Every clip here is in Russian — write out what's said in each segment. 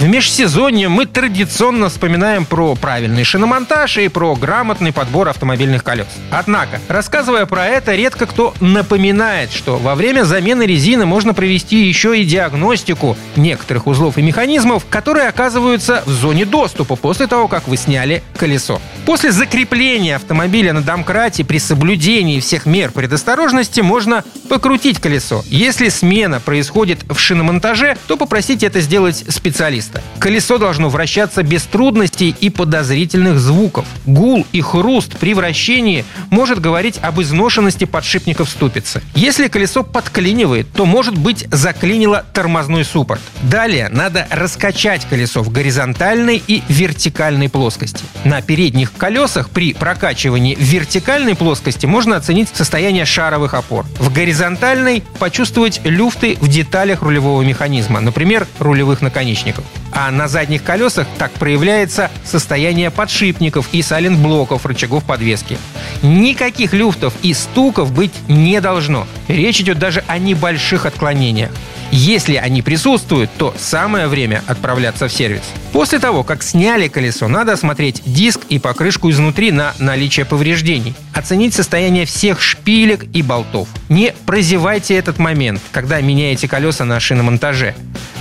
В межсезонье мы традиционно вспоминаем про правильный шиномонтаж и про грамотный подбор автомобильных колес. Однако, рассказывая про это, редко кто напоминает, что во время замены резины можно провести еще и диагностику некоторых узлов и механизмов, которые оказываются в зоне доступа после того, как вы сняли колесо. После закрепления автомобиля на домкрате при соблюдении всех мер предосторожности можно покрутить колесо. Если смена происходит в шиномонтаже, то попросите это сделать специалиста место. Колесо должно вращаться без трудностей и подозрительных звуков. Гул и хруст при вращении может говорить об изношенности подшипников ступицы. Если колесо подклинивает, то может быть заклинило тормозной суппорт. Далее надо раскачать колесо в горизонтальной и вертикальной плоскости. На передних колесах при прокачивании в вертикальной плоскости можно оценить состояние шаровых опор. В горизонтальной почувствовать люфты в деталях рулевого механизма, например, рулевых наконечников. А на задних колесах так проявляется состояние подшипников и сайлент-блоков рычагов подвески. Никаких люфтов и стуков быть не должно. Речь идет даже о небольших отклонениях. Если они присутствуют, то самое время отправляться в сервис. После того, как сняли колесо, надо осмотреть диск и покрышку изнутри на наличие повреждений. Оценить состояние всех шпилек и болтов. Не прозевайте этот момент, когда меняете колеса на шиномонтаже.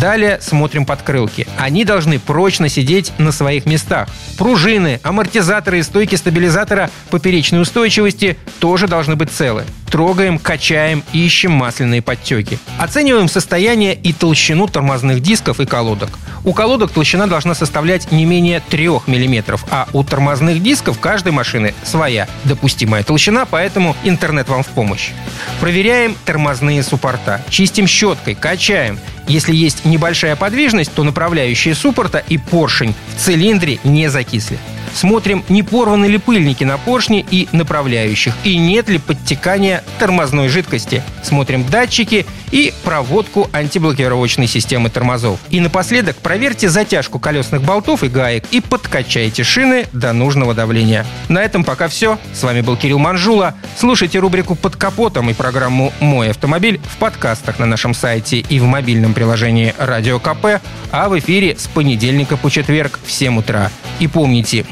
Далее смотрим подкрылки. Они должны прочно сидеть на своих местах. Пружины, амортизаторы и стойки стабилизатора поперечной устойчивости тоже должны быть целы. Трогаем, качаем, ищем масляные подтеки. Оцениваем состояние и толщину тормозных дисков и колодок. У колодок толщина должна составлять не менее 3 мм, а у тормозных дисков каждой машины своя допустимая толщина, поэтому интернет вам в помощь. Проверяем тормозные суппорта. Чистим щеткой, качаем. Если есть небольшая подвижность, то направляющие суппорта и поршень в цилиндре не закисли. Смотрим, не порваны ли пыльники на поршне и направляющих, и нет ли подтекания тормозной жидкости. Смотрим датчики и проводку антиблокировочной системы тормозов. И напоследок проверьте затяжку колесных болтов и гаек и подкачайте шины до нужного давления. На этом пока все. С вами был Кирилл Манжула. Слушайте рубрику «Под капотом» и программу «Мой автомобиль» в подкастах на нашем сайте и в мобильном приложении «Радио КП», а в эфире с понедельника по четверг в 7 утра. И помните,